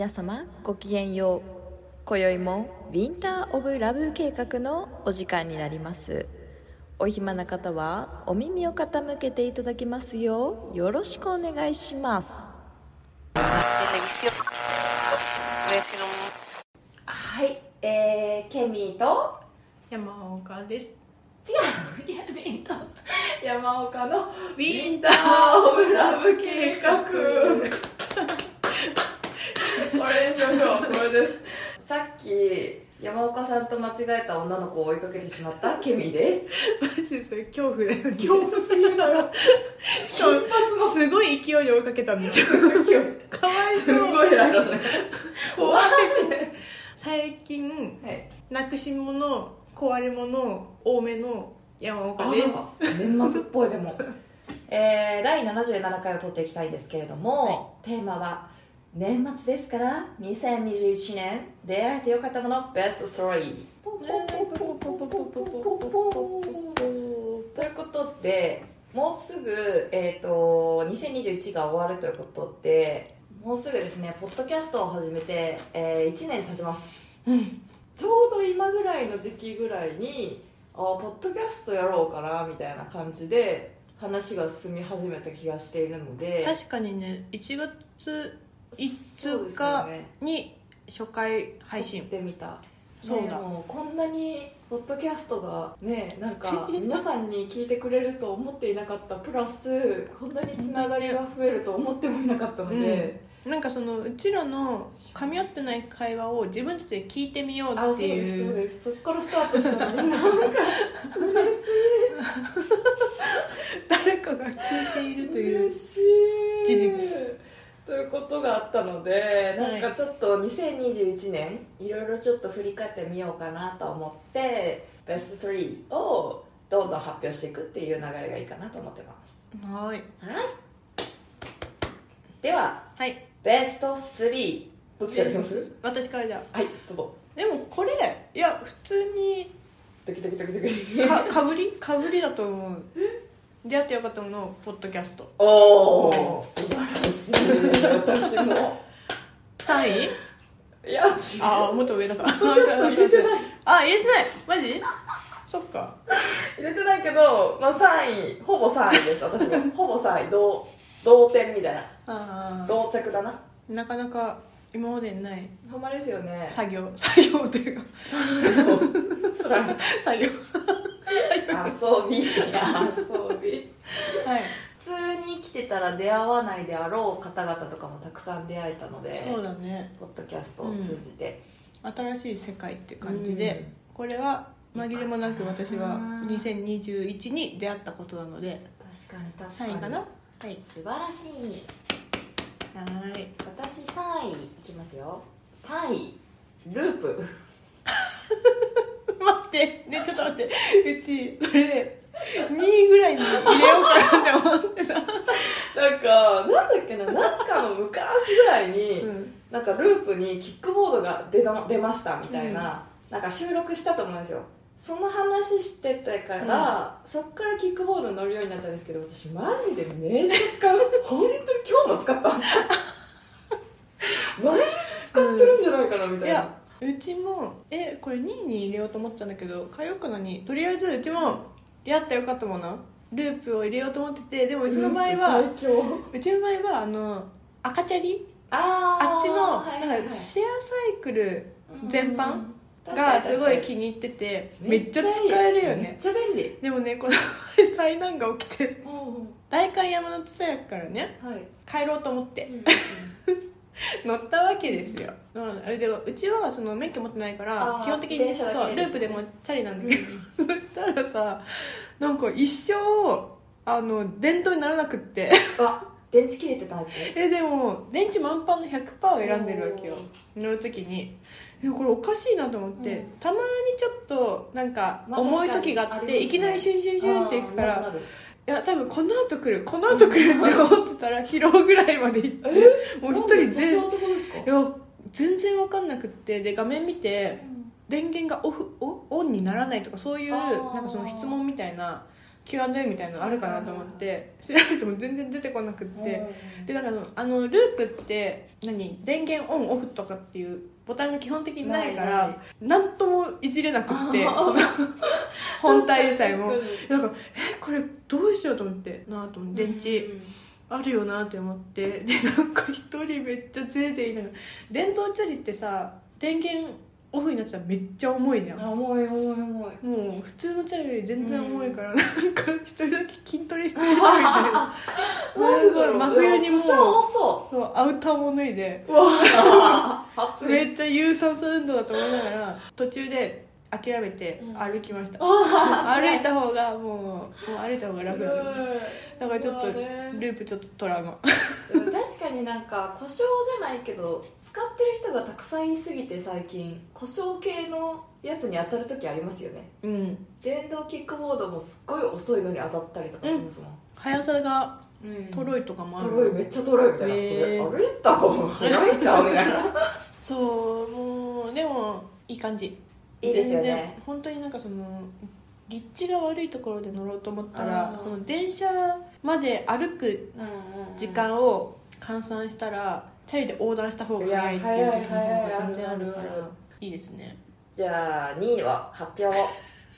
皆様ごきげんよう。今宵もウィンター・オブ・ラブ計画のお時間になります。お暇な方はお耳を傾けていただきますようよろしくお願いします。はいえー、ケミーと山岡です。違うケミーと山岡のウィンター・オブ・ラブ計画 これにしましょう。これです。さっき山岡さんと間違えた女の子を追いかけてしまったケミーです。マジでそれ恐怖だよね。恐怖すぎるのよしかもすごい勢いで追いかけたんですよかわいすそう。ごいライラしない。怖い。最近はい。なくし物壊れ物多めの山岡です。年末っぽいでも。えー、第77回を撮っていきたいんですけれども、テーマは年末ですから2021年出会えてよかったものベスト3ということでもうすぐ、えー、と2021が終わるということでもうすぐですねポッドキャストを始めて、え1年経ちます。うん。ちょうど今ぐらいの時期ぐらいにあポッドキャストやろうかなみたいな感じで話が進み始めた気がしているので。確かにね1月5日ねに初回配信。てみたそうだ。ねもうこんなにポッドキャストがねなんか 皆さんに聞いてくれると思っていなかったプラスこんなにつながりが増えると思ってもいなかったので、なんかそのうちらの噛み合ってない会話を自分たちで聞いてみようあそうってですそういうです。そっからスタートしたのに。なんか嬉しい誰かが聞いているという事実ということがあったのではないんかちょっと2021年いろいろちょっと振り返ってみようかなと思ってベスト3をどんどん発表していくっていう流れがいいかなと思ってます。はい。はい。でははい。ベスト3どっちからいきます？私からじゃあ。はいどうぞ。でもこれいや普通にドキドキドキドキ。かかぶり？かぶりだと思う。出会ってよかったものポッドキャスト。おお素晴らしい私も。3位？いや違うああもっと上だ から入れてないあ入れてない。マジ？そっか。入れてないけど、まあ、3位ほぼ3位です私も。ほぼ3位。同同点みたいな。あ同着だな。なかなか今までにない。ほんまですよね。作業。作業というか。そら作業。遊び。遊び。はい。普通に来てたら出会わないであろう方々とかもたくさん出会えたのでそうだね。ポッドキャストを通じて、新しい世界って感じで、これは紛れもなく私は2021に出会ったことなので確かに確かに。3位かな？はい。素晴らしい。はい。私3位いきますよ。3位ループ。待って。ねちょっと待って。うちそれで2位ぐらいに入れようかなって思ってた、なんかなんだっけななんかの昔ぐらいに、うん。なんかループにキックボードが出た出ましたみたいな、なんか収録したと思うんですよ。その話しててから、そっからキックボードに乗るようになったんですけど私マジでめっちゃ使う。本当に今日も使った。毎日使ってるんじゃないかなみたいな。いやうちもえこれ2位に入れようと思ってたんだけど変えようかなにとりあえずうちも出会ったよかったもの？ループを入れようと思っててでもうちの場合はうちの場合はあの赤チャリ？あっちのなんかシェアサイクル全般うん。がすごい気に入っててめっちゃ使えるよめっねちゃ便利。でもねこの前災難が起きてうん代官山の津屋からねはい。帰ろうと思って。うん 乗ったわけですよ、うん、でもうちはその免許持ってないから基本的にね。そうループでもチャリなんだけど、そしたらさなんか一生あの電動にならなくって。あ電池切れてたやつ えでも電池満帆の100%を選んでるわけよ。乗る時に。でもこれおかしいなと思って、うん。たまにちょっとなんかまあ重い時があって、ますね。いきなりシュンシュンシュンっていくからや多分この後来るこの後来るって思ってたら疲労ぐらいまで行ってもう一人全いや全然分かんなくってで画面見て電源がオフオオンにならないとかそういうなんかその質問みたいな Q&A みたいなのあるかなと思って調べても全然出てこなくって。でだからあのループって何？電源オンオフとかっていうボタンが基本的にないから何ともいじれなくってその 本体自体も。なんかえこれどうしようと思ってなあと思って。電池うんあるよなって思って。でなんか一人めっちゃぜいぜい言いながら電動チャリってさ電源オフになっちゃめっちゃ重いじゃんあ重い重い重い。もう普通のチャリより全然重いから、なんか一人だけ筋トレしてるみたいな すごい真冬にもう。そうアウターも脱いで。めっちゃ有酸素運動だと思いながら途中で諦めてうん。歩きました、あ 歩いた方がもうもう歩いた方が楽。だねだからちょっとね。ープちょっとトラウマ。うん確かになんか故障じゃないけど使ってる人がたくさんいすぎて最近故障系のやつに当たる時ありますよね。うん。電動キックボードもすっごい遅いのに当たったりとかしますもん、速さがうんトロいとかもある、トロいめっちゃトロいみたいな、ねえ。これ歩いた方が早いんちゃうみたいな。そうもうでもいい感じ。いいですよ全然ね本当になんかその立地が悪いところで乗ろうと思ったらその電車まで歩く時間を換算したらチャリで横断した方が早いっていう時の方が全然あるからいいですね。じゃあ2位は発表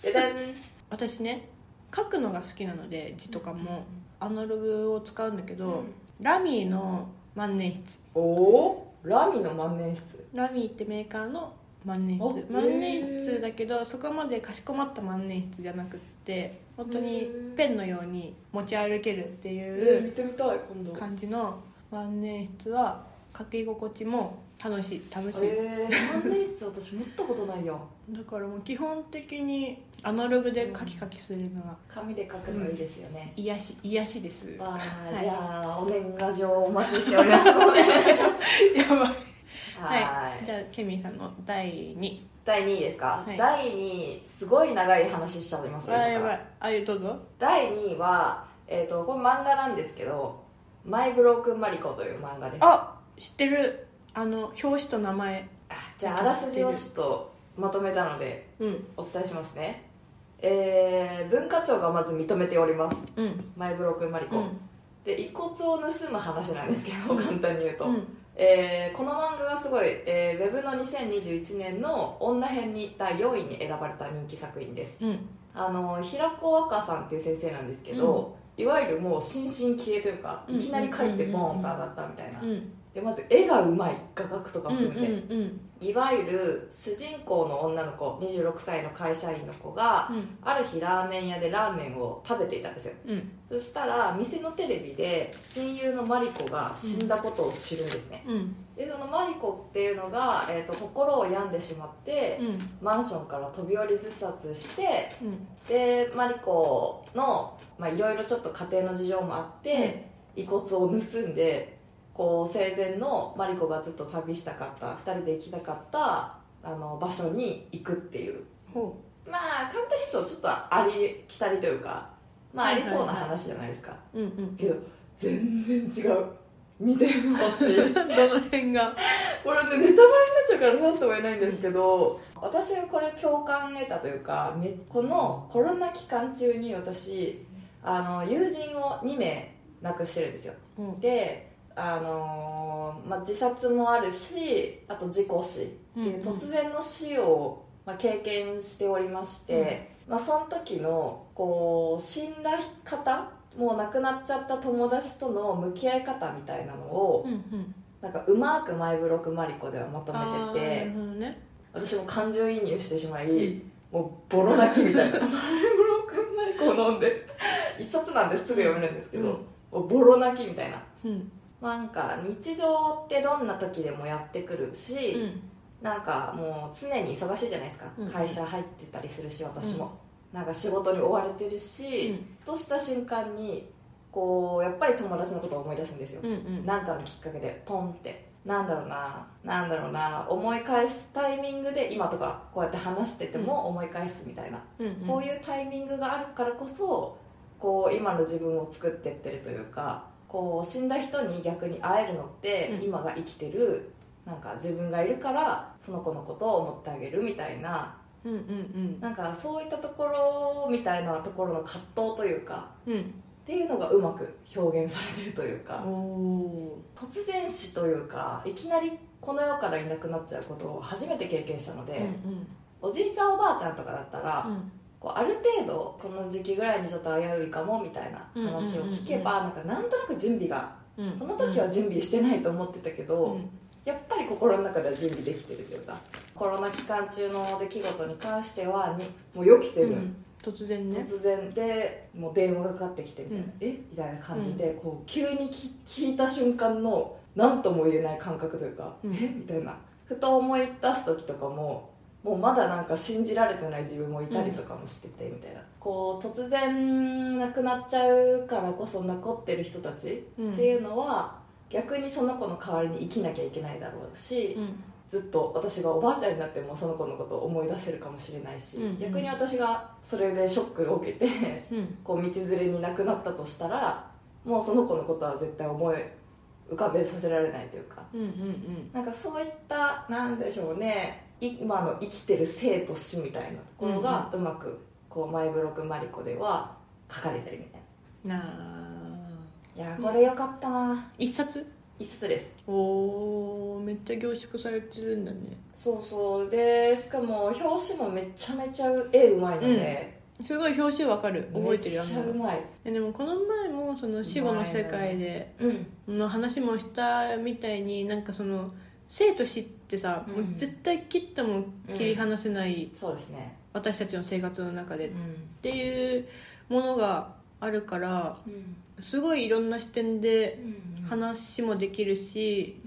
私ね書くのが好きなので字とかも。アナログを使うんだけど、ラミーの万年筆。おおラミの万年筆？ラミーってメーカーの万年筆。あ万年筆だけどそこまでかしこまった万年筆じゃなくって本当にペンのように持ち歩けるってえいう見てみたい今度。感じの万年筆は書き心地も楽しい楽しい。えー、万年筆私持ったことないよだからもう基本的にアナログでカキカキするのが紙で書くのいいですよね、癒し癒しです。あーはい。じゃあお年賀状お待ちしております。の でやばい。ははい。じゃあケミーさんの第2第2位ですか、はい。第2位すごい長い話しちゃいます。あやばい。あいうどうぞ。第2位は、えー、とこれ漫画なんですけど「マイ・ブロークン・マリコ」という漫画です。あ知ってるあの表紙と名前。あじゃああらすじをちょっとまとめたのでうん。お伝えしますね。えー、文化庁がまず認めております。うん。マイ・ブロークン・マリコ、うん。で遺骨を盗む話なんですけど簡単に言うと、うん。えーこの漫画がすごい、えーウェブの2021年の女編に第4位に選ばれた人気作品です。うん。あの平子若さんっていう先生なんですけど、いわゆるもう新進気鋭というかうん。いきなり書いてボーンと上がったみたいな、うんでまず絵がうまい画角とかうん含めて、うん。いわゆる主人公の女の子26歳の会社員の子がうん。ある日ラーメン屋でラーメンを食べていたんですよ。うん。そしたら店のテレビで親友のマリコが死んだことを知るんですね、うん。でそのマリコっていうのが、えー、と心を病んでしまって、うん。マンションから飛び降り自殺してうん。でマリコのまあいろいろちょっと家庭の事情もあって、遺骨を盗んでこう生前のマリコがずっと旅したかった2人で行きたかったあの場所に行くっていう。ほまあ簡単に言うとちょっとありきたりというかまあありそうな話じゃないですか、ううんうん。けど全然違う。見てほしい。どの辺が？これねネタバレになっちゃうから何とも言えないんですけど私がこれ共感得たというかめこのコロナ期間中に私あの友人を2名亡くしてるんですよ。うん。であのーまあ、自殺もあるしあと事故死っていう突然の死を、まあ、経験しておりまして、まあ、その時のこう死んだ方もう亡くなっちゃった友達との向き合い方みたいなのをうんうん。なんかうまくマイブロックマリコではまとめててね。私も感情移入してしまい、うん。もうボロ泣きみたいな。マイブロックマリコを飲んで。一冊なんですぐ読めるんですけど、うん。ボロ泣きみたいな。うんなんか日常ってどんな時でもやってくるし、うん。なんかもう常に忙しいじゃないですか、うん。会社入ってたりするし私も、なんか仕事に追われてるし、ふとした瞬間にこうやっぱり友達のことを思い出すんですよ、うんうん。なんかのきっかけでポンって。なんだろうななんだろうな思い返すタイミングで今とかこうやって話してても思い返すみたいな、うんうん。こういうタイミングがあるからこそこう今の自分を作ってってるというかこう死んだ人に逆に会えるのって、うん。今が生きてるなんか自分がいるからその子のことを思ってあげるみたいな。うんうんなんかそういったところみたいなところの葛藤というかうん。うんっていうのがうまく表現されてるというか。突然死というかいきなりこの世からいなくなっちゃうことを初めて経験したので、ーうん。おじいちゃんおばあちゃんとかだったら、うんこうある程度この時期ぐらいにちょっと危ういかもみたいな話を聞けば、なんかなんとなく準備がうん。その時は準備してないと思ってたけど、うん。やっぱり心の中では準備できてるというかコロナ期間中の出来事に関してはにもう予期せず、うん。突然ね。突然でもう電話がかかってきてみたいな、うん。え？みたいな感じで、こう急にき聞いた瞬間の何とも言えない感覚というか、うん。え？みたいな。ふと思い出す時とかももうまだなんか信じられてない自分もいたりとかもしててみたいな、こう突然亡くなっちゃうからこそ残ってる人たちうん。っていうのは、逆にその子の代わりに生きなきゃいけないだろうし、うん。ずっと私がおばあちゃんになってもその子のことを思い出せるかもしれないし、うんうん。逆に私がそれでショックを受けてうん。こう道連れに亡くなったとしたらもうその子のことは絶対思い浮かべさせられないというか。うんうんなんかそういったなんでしょうね。い今の生きてる生と死みたいなところがうまくこうマイブロックマリコでは書かれてるみたいうんなあ。ないやーこれよかったな。一冊？一冊です。おおめっちゃ凝縮されてるんだね。そうそう。でしかも表紙もめちゃめちゃ絵うまいので、すごい表紙わかる。覚えてるよめっちゃうまい。えでもこの前もその死後の世界でうん。の話もしたみたいになんかその生と死ってさ、うん。もう絶対切っても切り離せないそうですね。私たちの生活の中でっうん。ていうものがあるからすごいいろんな視点で話もできるし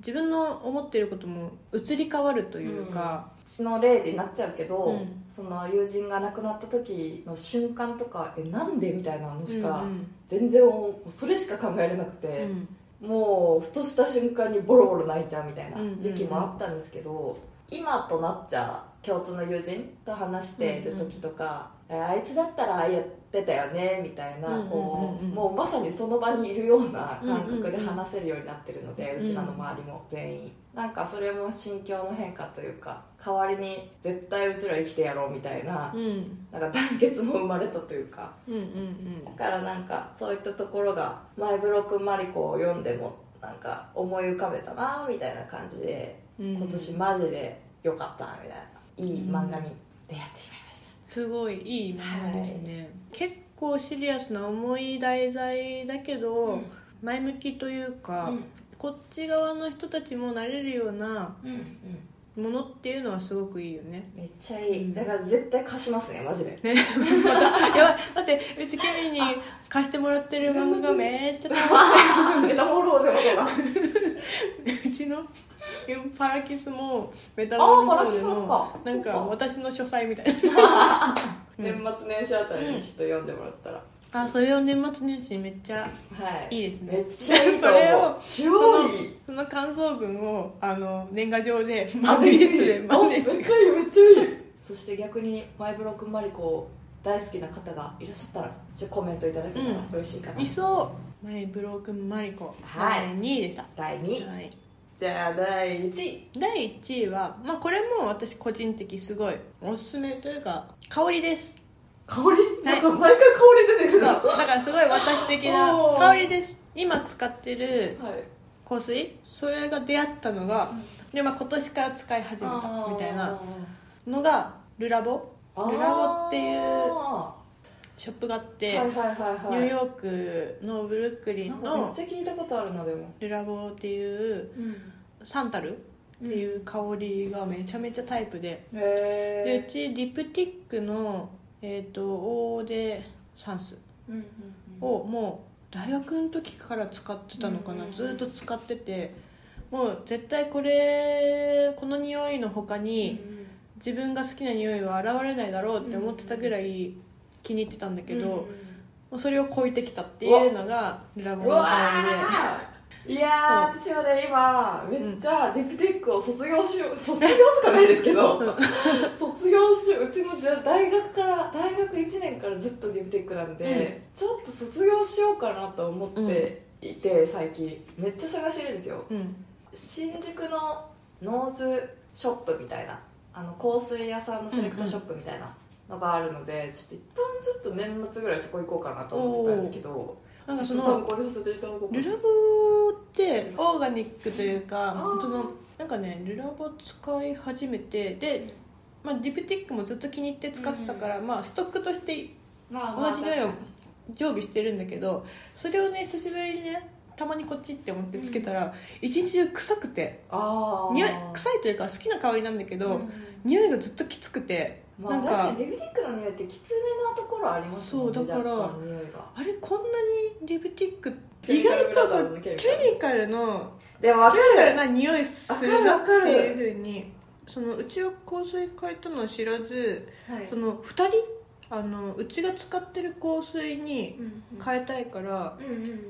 自分の思ってることも移り変わるというか、血の例になっちゃうけど、うん。その友人が亡くなった時の瞬間とかえなんでみたいなのしかうん全然もうそれしか考えれなくうて、んもうふとした瞬間にボロボロ泣いちゃうみたいなうんうんうん時期もあったんですけど、今となっちゃ共通の友人と話している時とか、えあいつだったらああやってたよねみたいな、うんうんうんうん。こうもうまさにその場にいるような感覚で話せるようになってるので、ううんちらの周りも全員。なんかそれも心境の変化というか代わりに絶対うちら生きてやろうみたいな,、うん。なんか団結も生まれたというか。うんうんだからなんかそういったところがマイブロックマリコを読んでもなんか思い浮かべたなみたいな感じでうん。今年マジで良かったなみたいないい漫画に出会ってしまいました、すごいいい漫画ですね、結構シリアスな重い題材だけど、前向きというか、うん。こっち側の人たちもなれるようなうんうん。ものっていうのはすごくいいよね。めっちゃいい。だから絶対貸しますねマジで。ね。またやばい。待ってうちケミに貸してもらってる漫画がめっちゃ溜まっメタモロー うちの？パラキスもメタあボルのあパラキス方でもか。なんか私の書斎みたいな。う ん年末年始あたりにちょっと読んでもらったら、あそれを年末年始めっちゃはい。いいですね。めっちゃいいと それを思う超いいその感想文をあの年賀状で あ万年筆であ万年筆めっちゃいいめっちゃいい。そして逆にマイブロックマリコ大好きな方がいらっしゃったらちょっとコメントいただけたらうん。嬉しいかな、いそう。マイブロークンマリコ。はい。第2位でした、第2位。はい、じゃあ第1位。第1位は、まあ、これも私個人的すごいおすすめというか香りです。香り、なんか毎回香り出てくる。なそう。だからすごい私的なおー。香りです。今使ってるはい。香水。それが出会ったのが、で、まあ、今年から使い始めたみたいなのがルラボ。ルラボっていうはショップがあって、いはいはいはい。ニューヨークのブルックリンなんかめっのちゃ聞いたことあるなでも。ルラボっていうサンタルっていう香りがめちゃめちゃタイプで、でへうちディプティックの、えー、とオーデサンス。をもう大学の時から使ってたのかな、うんずっと使ってて。もう絶対これこの匂いの他に自分が好きな匂いは現れないだろうって思ってたぐらい気に入ってたんだけど、もうそれを超えてきたっていうのがルラボうわの香ーいやー私はね今めっちゃディプテックを卒業しよう卒業とかないですけど卒業しよう。うちのじゃ大学から大学1年からずっとディプテックなんで、ちょっと卒業しようかなと思っていて、最近。めっちゃ探してるんですよ。新宿のノーズショップみたいなああの香水屋さんのセレクトショップみたいなのがあるので、ちょっと一旦ちょっと年末ぐらいそこ行こうかなと思ってたんですけどなんかそのルラボってオーガニックというかそのなんかねルラボ使い始めてで、まあ、ディプティックもずっと気に入って使ってたから、まあ、ストックとしてま同じ匂いを常備してるんだけどそれをね久しぶりにねたまにこっちって思ってつけたら、一日中臭くて。臭いというか好きな香りなんだけど、匂いがずっときつくてまあ、なんか。ブティックの匂いってきつめなところありますねそうだからあれこんなにディプティック意外とそうケミカルのでも分かる。な匂いするなっていうふうにそのうちは香水変えたのを知らずはい。その2人あのうちが使ってる香水にうん変えたいからうんうん。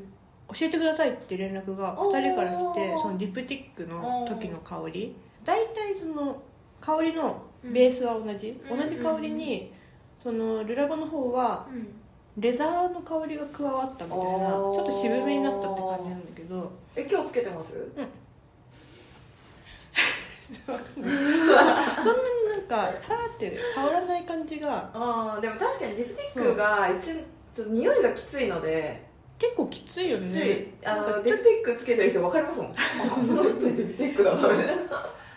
教えてくださいって連絡がおー。2人から来てそのディプティックの時の香り。大体その香りのベースは同じ、うん同じ香りにそのルラボの方はうん。レザーの香りが加わったみたいなちょっと渋めになったって感じなんだけど。え今日つけてます？そうそんなになんかパーって変わらない感じが。ああでも確かにディプティックが一ちょっと匂いがきついので結構きついよきつい。ねあのディプティックつけてる人分かりますもん。あ この人ディプティックだなみたいな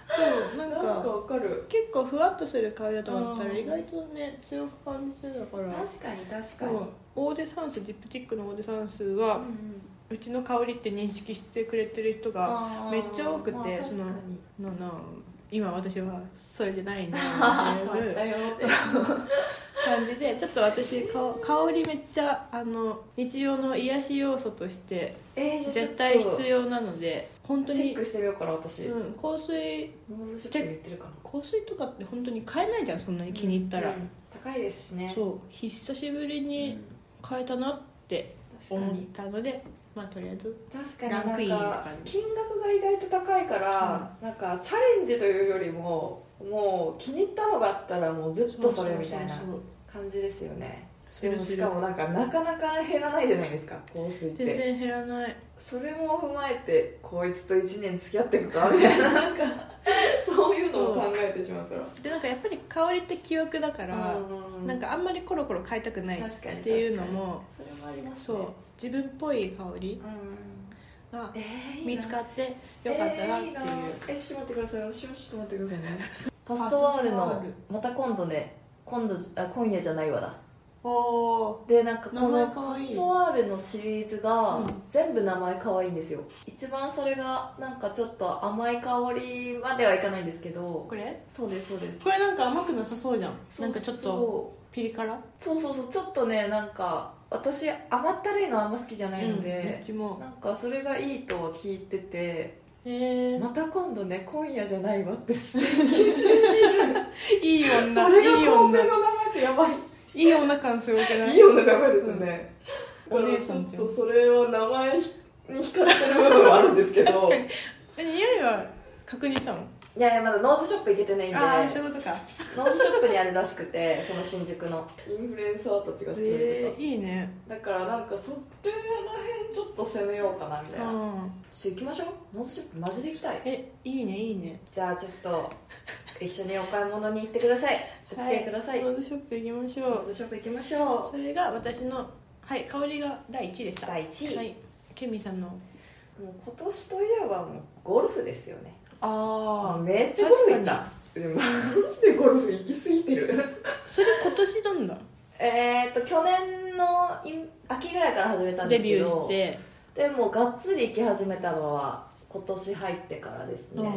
そうなんかか分かる。結構ふわっとする香りだと思ったらうん。意外とね強く感じてたから。確かに確そうオーデサンスディプティックのオーデサンスは、うちの香りって認識してくれてる人がめっちゃ多くてまあそののな今私はそれじゃないなっていう 感じでちょっと私か香りめっちゃあの日常の癒し要素として絶対必要なので本当チェッに、クしてみようかな私。ノうん、香水香水とかって本当に買えないじゃんそんなに気に入ったら、うん高いですしね。そう久しぶりうんに買えたなって思ったのでまあとりあえず確かにランクインなんか金額が意外と高いから、なんかチャレンジというよりももう気に入ったのがあったらもうずっとそれみたいな感じですよね。すでもしかもなんかなかなか減らないじゃないですか香水って。全然減らないそれも踏まえてこいつと1年付き合っていくかみたいな なんかそういうのを考えてしまうから。でなんかやっぱり香りって記憶だから、うんなんかあんまりコロコロ変えたくないっていうのもそれもありますそうね自分っぽい香りうんが見つかってよかったなっていう、えーえちょっと待ってください。私もちょっと待ってくださいね。パッソワールのまた今度ね今度あ今夜じゃないわだでなんかこ名の前かわい。いパッソワールのシリーズがうん。全部名前可愛いんですよ。一番それがなんかちょっと甘い香りまではいかないんですけど。これ？そうですそうです。これなんか甘くなさそうじゃん。なんかちょっとそピリ辛？うそうそうそう。ちょっとねなんか私甘ったるいのあんま好きじゃないのうん、うで、ちも。なんかそれがいいとは聞いててまた今度ね今夜じゃないわって素敵 いい女それが構成の名前ってやばいいい女感すごくない？いい女がやばいですよね、お姉さんじゃん。ちょっとそれは名前に惹かれてる部分はあるんですけど。確かにえ匂いは確認したの？いやいやまだノーズショップ行けてないんで。ああそういうことか。ノーズショップにあるらしくてその新宿の。インフルエンサーたちがするえー、いいね。だからなんかそれらへんちょっと攻めようかなみたいな。うん。ちょっと行きましょう。ノーズショップマジで行きたい。えいいねいいね。じゃあちょっと一緒にお買い物に行ってください。お付き合いください、ノーズショップ行きましょう。ノーズショップ行きましょそれが私のはい香りが第1位でした。第1位、はい。ケミさんの。もう今年といえばもうゴルフですよね。あめっちゃゴルフ行った。マジでゴルフ行き過ぎてる。それ今年なんだ？えっと去年のい秋ぐらいから始めたんですけどデビューして。でもがっつり行き始めたのは今年入ってからですね、うん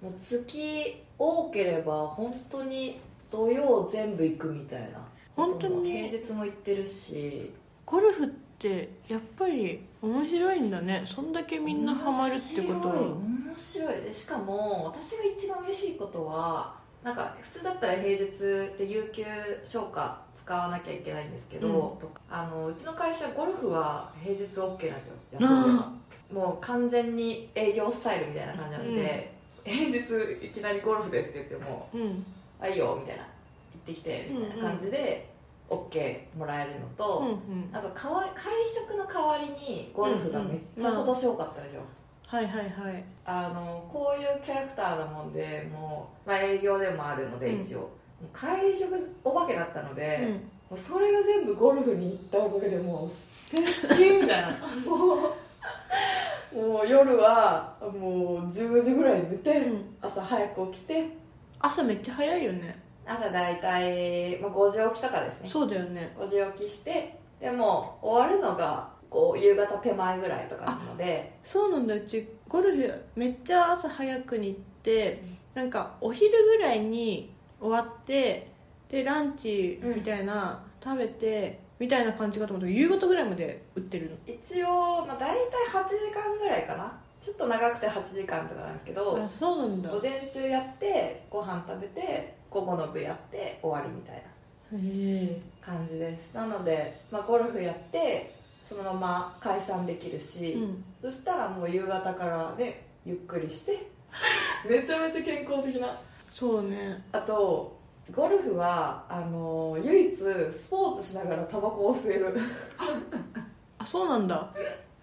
もう月多ければ本当に土曜全部行くみたいな。本当に平日も行ってるし。ゴルフってやっぱり面白いんだね。そんだけみんなハマるってことは。面白い面白い。でしかも私が一番嬉しいことはなんか普通だったら平日って有給消化使わなきゃいけないんですけど、うん。あのうちの会社ゴルフは平日 OK なんですよ。休んでばもう完全に営業スタイルみたいな感じなんで、平日いきなりゴルフですって言ってもうん「あいいよ」みたいな「行ってきて」みたいな感じで OK もらえるのうんと、うん。あと代わり会食の代わりにゴルフがめっちゃ今年多かったんですよ、はいはいはい。あのこういうキャラクターなもんでもう、まあ、営業でもあるのでうん。一応、会食お化けだったので、うん。もうそれが全部ゴルフに行ったおかげでもう素敵みたいな。も うもう夜はもう10時ぐらいに寝て、うん。朝早く起きて。朝めっちゃ早いよね。朝大体、まあ、5時起きとかですね。そうだよね。5時起きしてでも終わるのがこう夕方手前ぐらいとかなので。そうなんだ。うちゴルフめっちゃ朝早くに行ってなんかお昼ぐらいに終わってでランチみたいな、食べてみたいな感じかと思ったけど夕方ぐらいまで売ってるの？一応、まあ、大体8時間ぐらいかな。ちょっと長くて8時間とかなんですけどあそうなんだ。午前中やってご飯食べて午後の部やって終わりみたいな感じです。なので、まあ、ゴルフやってそのまま解散できるし、うん。そしたらもう夕方からねゆっくりして めちゃめちゃ健康的な。そうね。あとゴルフはあの唯一スポーツしながらタバコを吸える。あそうなんだ。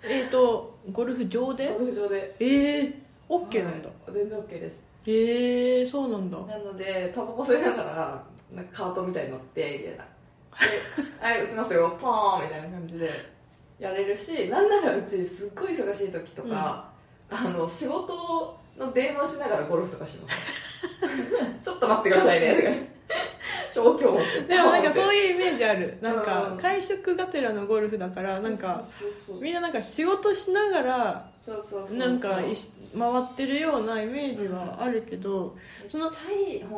えっ、とゴルフ場で？ゴルフ場で。ええオッケーなんだ、はい。全然 OK です。へえそうなんだ。なのでタバコ吸いながらなんかカートみたいに乗ってみたいな。で「はい打ちますよ。ポーン!」みたいな感じで。やれるしなんならうちすっごい忙しい時とか、あの仕事の電話しながらゴルフとかします。ちょっと待ってくださいね。とか消去もしてでもなんかうそういうイメージある。なんかうん会食がてらのゴルフだからなんかみんななんか仕事しながらなんかいし回ってるようなイメージはあるけど、その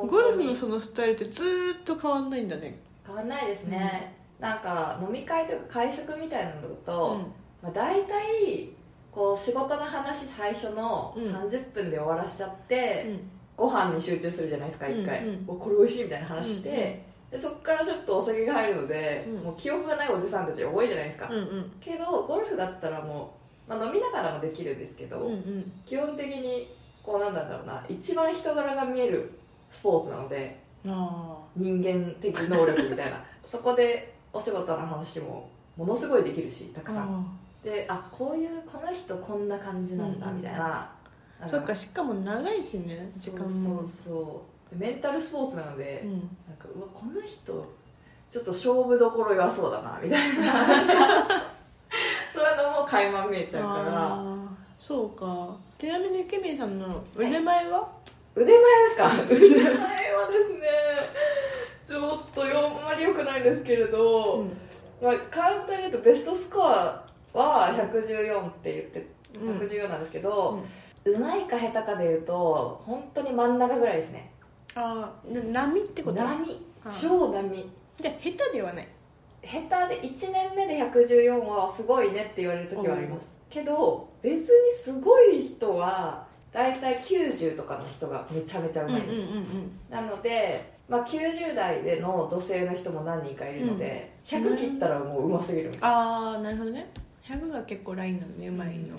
ゴに。ルフのそのスタイルってずーっと変わんないんだね。変わんないですね、なんか飲み会とか会食みたいなのだうと、ん。まあ、大体こう仕事の話最初のうん30分で終わらしちゃって、うんご飯に集中するじゃないですか一回、うん。うんおこれ美味しいみたいな話して、でそこからちょっとお酒が入るので、うん。もう記憶がないおじさんたちが多いじゃないですか、うんうん。けどゴルフだったらもう、まあ、飲みながらもできるんですけど、うんうん。基本的にこうなんだろうな一番人柄が見えるスポーツなのであ人間的能力みたいな。そこでお仕事の話もものすごいできるしたくーさん。あであこういうこの人こんな感じなんだうんうん。みたいな,、そっかしかも長いしね時間も。そうそうメンタルスポーツなので、うん。なんかうわこの人ちょっと勝負どころ弱そうだなみたいな。そういうのも垣間見えちゃうから。そうか。ちなみにケミーさんの腕前は、腕前ですか？腕前はですねちょっとあんまり良くないですけれど、うん。まあ、簡単に言うとベストスコアは114って言ってうん。114なんですけど、うまいか下手かで言うと本当に真ん中ぐらいですね。ああ波ってこと？波。あ超波。じゃあ下手ではない。下手で1年目で114はすごいねって言われる時はあります。けど別にすごい人は大体90とかの人がめちゃめちゃうまいです、なので、まあ、90代での女性の人も何人かいるので、うん。100切ったらもううますぎるああなるほどね。100が結構ラインなのねうまいの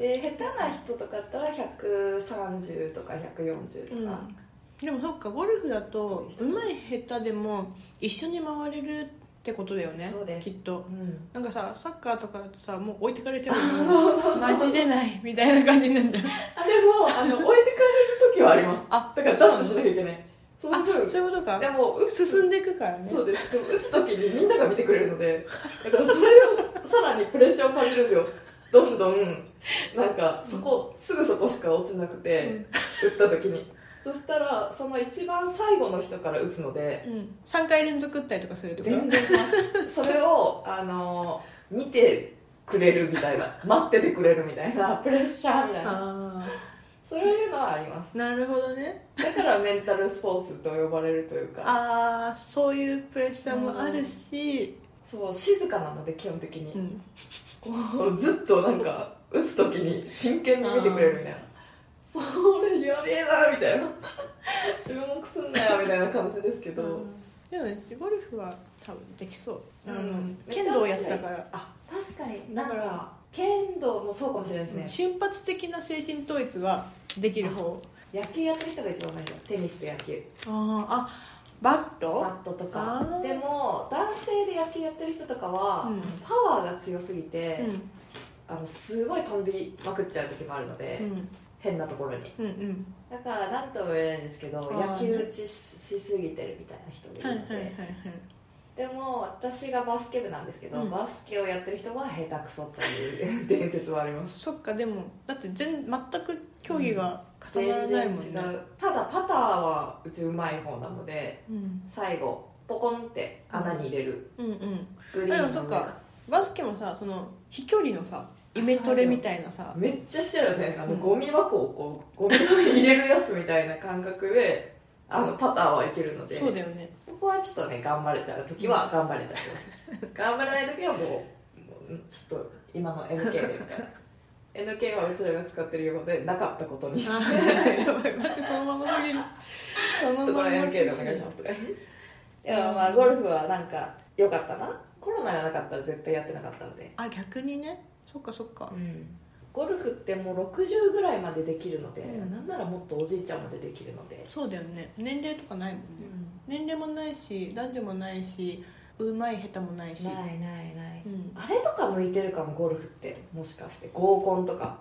で下手な人とかだったら130とか140とか、でもそっかゴルフだとそうまい下手でも一緒に回れるってことだよねきっと。うん。なんかさサッカーとかだとさもう置いてかれちゃうの マジでないみたいな感じになっちゃうあでもあの置いてかれる時はあります。あだからダッシュしなきゃいけない。そのあ分そういうことか。でも進んでいくからね。そうです。でも打つ時にみんなが見てくれるのでだからそれをさらにプレッシャーを感じるんですよどんどんなんかそこ、すぐそこしか落ちなくて、打った時に。そしたらその一番最後の人から打つのでうん、3回連続打ったりとかするってこと？全然します。それをあの見てくれるみたいな。待っててくれるみたいなプレッシャーみたいな。あそういうのはあります。あなるほどね。だからメンタルスポーツと呼ばれるというか。ああそういうプレッシャーもあるし、そう静かなので基本的に、うん、こうずっとなんか打つ時に真剣に見てくれるみたいな。それやべえなみたいな。注目すんなよみたいな感じですけど、でもねゴルフは多分できそう、うん。剣道やってたから、あ確かに。だから剣道もそうかもしれないですね、瞬発的な精神統一はできる方。野球やってる人が一番多いよ。テニスと野球。あああバット？バットとか。でも男性で野球やってる人とかは、うん。パワーが強すぎて、うん。あのすごい飛びまくっちゃう時もあるので、うん。変なところに。うんうん。だから何とも言えないんですけど野球打ちしすぎてるみたいな人がはいいるので、はいはいはいでも私がバスケ部なんですけど、うん。バスケをやってる人は下手くそという 伝説はあります。そっかでもだって全全く競技が重ならないもんね、う。ただパターはうちうまい方なのでうん、最後ポコンって穴に入れる、うんうん。グリーンのでもそっかバスケもさその飛距離のさイメトレみたいなさ。めっちゃしてるね。あのうんゴミ箱をこうゴミ箱に入れるやつみたいな感覚であのパターはいけるので。そうだよね。ここはちょっとね頑張れちゃう時は頑張れちゃいます頑張れない時はもうもうちょっと今の NK でみたいな NK はうちらが使ってる用語でなかったことに。やばい待ってそのまますぎるっとこれ NK でお願いしますとか。でもまあゴルフはなんか良かったな。コロナがなかったら絶対やってなかったので、あ逆にね。そっかそっか。ゴルフってもう60ぐらいまでできるので、うん。なんならもっとおじいちゃんまでできるので、そうだよね。年齢とかないもんね。年齢もないし男女もないしうまい下手もないし。ないないない。うん。あれとか向いてるかもゴルフってもしかして。合コンとか。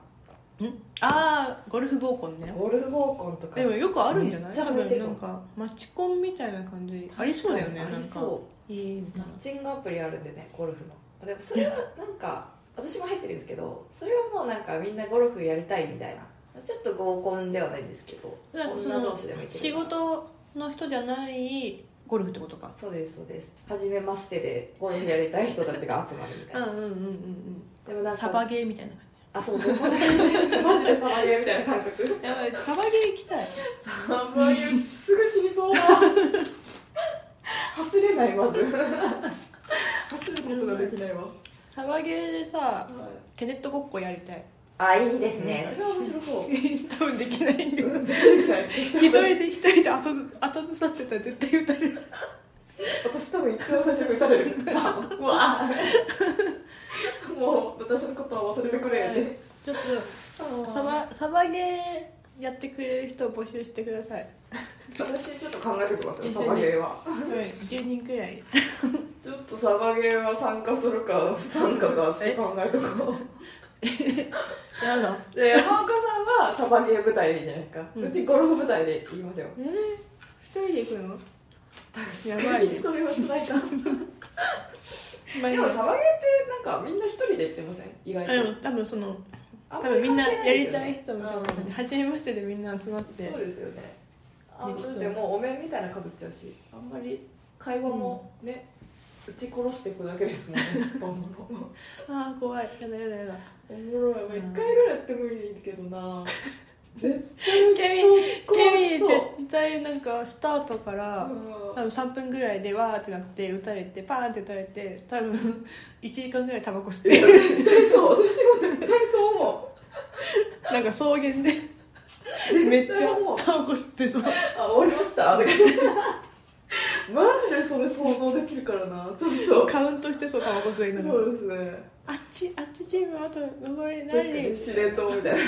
ん？ああゴルフ合コンね。ゴルフ合コンとか。でもよくあるんじゃない？多分なんかマッチコンみたいな感じありそうだよねあなんか。りそいいマッチングアプリあるんでねゴルフの。でもそれはなんか私も入ってるんですけどそれはもうなんかみんなゴルフやりたいみたいな。ちょっと合コンではないんですけど女同士でもいける仕事の人じゃないゴルフってことか。そうですそうです。初めましてでゴルフやりたい人たちが集まるみたいな、うんうんうんうんうん。でもなんかサバゲーみたいな感あそうそう。そ うマジでサバゲーみたいな感覚。じやばいサバゲー行きたい。サバゲーすぐ死にそう走れないまず。走ることができないわ、サバゲーでさテネットごっこやりたいあいいですね、うん。それは面白そう。多分できない 一人で一人で後ず後ずさってたら絶対撃たれる。私多分一番最初に撃たれる。う わもう私のことは忘れてくれって。ちょっとサバサバゲーやってくれる人を募集してください。私ちょっと考えてきますよサバゲーは。はい。10人くらい。ちょっとサバゲーは参加するか不参加かして考えとこう やだ。で山岡さんはサバゲー部隊でいいじゃないですか、ううん。ちゴルフ部隊で行きますよ。えー、一人で行くの？やばい それは辛いか まあでもサバゲーってなんかみんな一人で行ってません？意外と。あでも多分そのあ多分みんなやりたい人みたいなうん感じ初めましてでみんな集まって。そうですよね。あできそう。だってもうお面みたいなかぶっちゃうしあんまり会話もね、撃ち殺していくだけですもんねああ怖い。やだやだやだおもろい。一回ぐらいやってもいいけどな。絶ケ対ケミそう絶対なんかスタートからうん。多分3分ぐらいでわーってなって撃たれてパーンって撃たれて多分1時間ぐらいタバコ吸って絶対そう私も絶対そう思なんか草原でめっちゃタバコ吸ってそう。うあ終わりました。とかマジでそれ想像できるからな。ちょっと。カウントしてそうタバコ吸いながら。そうですねあっちあっちチームあと残り確か何に司令塔みたいな。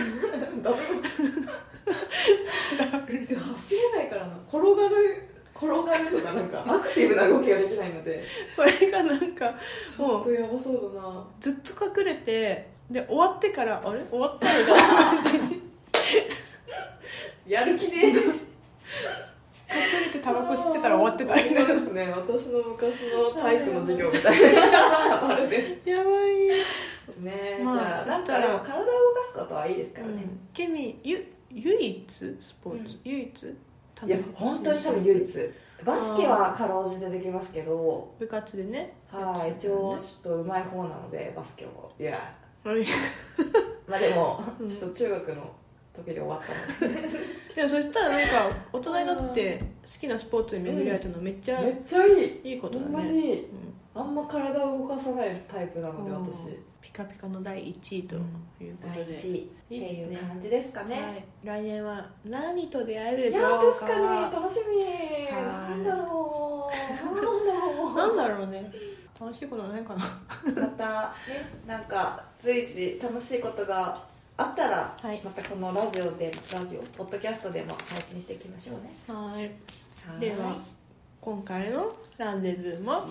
ダメうち走れないからな。転がる転がるとかなんか アクティブな動きができないので。それがなんかちょっとやばそうだな。ずっと隠れてで終わってからあれ？終わったみたいな やる気で隠れてタバコ吸ってたら終わってたみたいそうですね。私の昔の体育の授業みたいなあれでなやばい。ねまあじゃあなんかでも体を動かすことはいいですからね、ケミゆ唯一スポーツ、唯一？いや本当に多分唯一。バスケはかろうじてできますけど。部活でね。はい一応ちょっと上手い方なのでバスケもいや。はい。まあでもうん。ちょっと中学の時で終わったの。で でもそしたらなんか 大人になって好きなスポーツに巡り合えたのめっちゃめっちゃいい。いいことほだね、んまに。うん。あんま体を動かさないタイプなのでうん。私ピカピカの第1位ということで、第一位。っていいで感じですかね。はい、来年は何と出会えるでいやしょう確かに。楽しみ。はい。なんだろうなんだろう。なんだろうね。楽しいことないかな。またねなんか随時楽しいことがあったら、はい。またこのラジオでラジオポッドキャストでも配信していきましょうね。はい。はい。では今回のランデブーも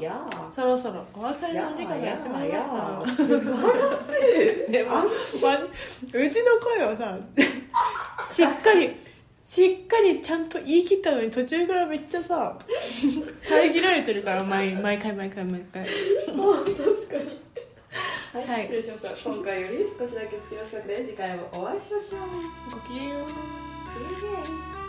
そろそろお別れのお時間がやってまいりました。素晴らしい。でも、ま、うちの声をさ しっかりしっかりちゃんと言い切ったのに途中からめっちゃさ 遮られてるから毎毎回毎回毎回。確かにはい、はい。失礼しました。今回より少しだけ月の近くで次回もお会いしましょう。ごきげんよう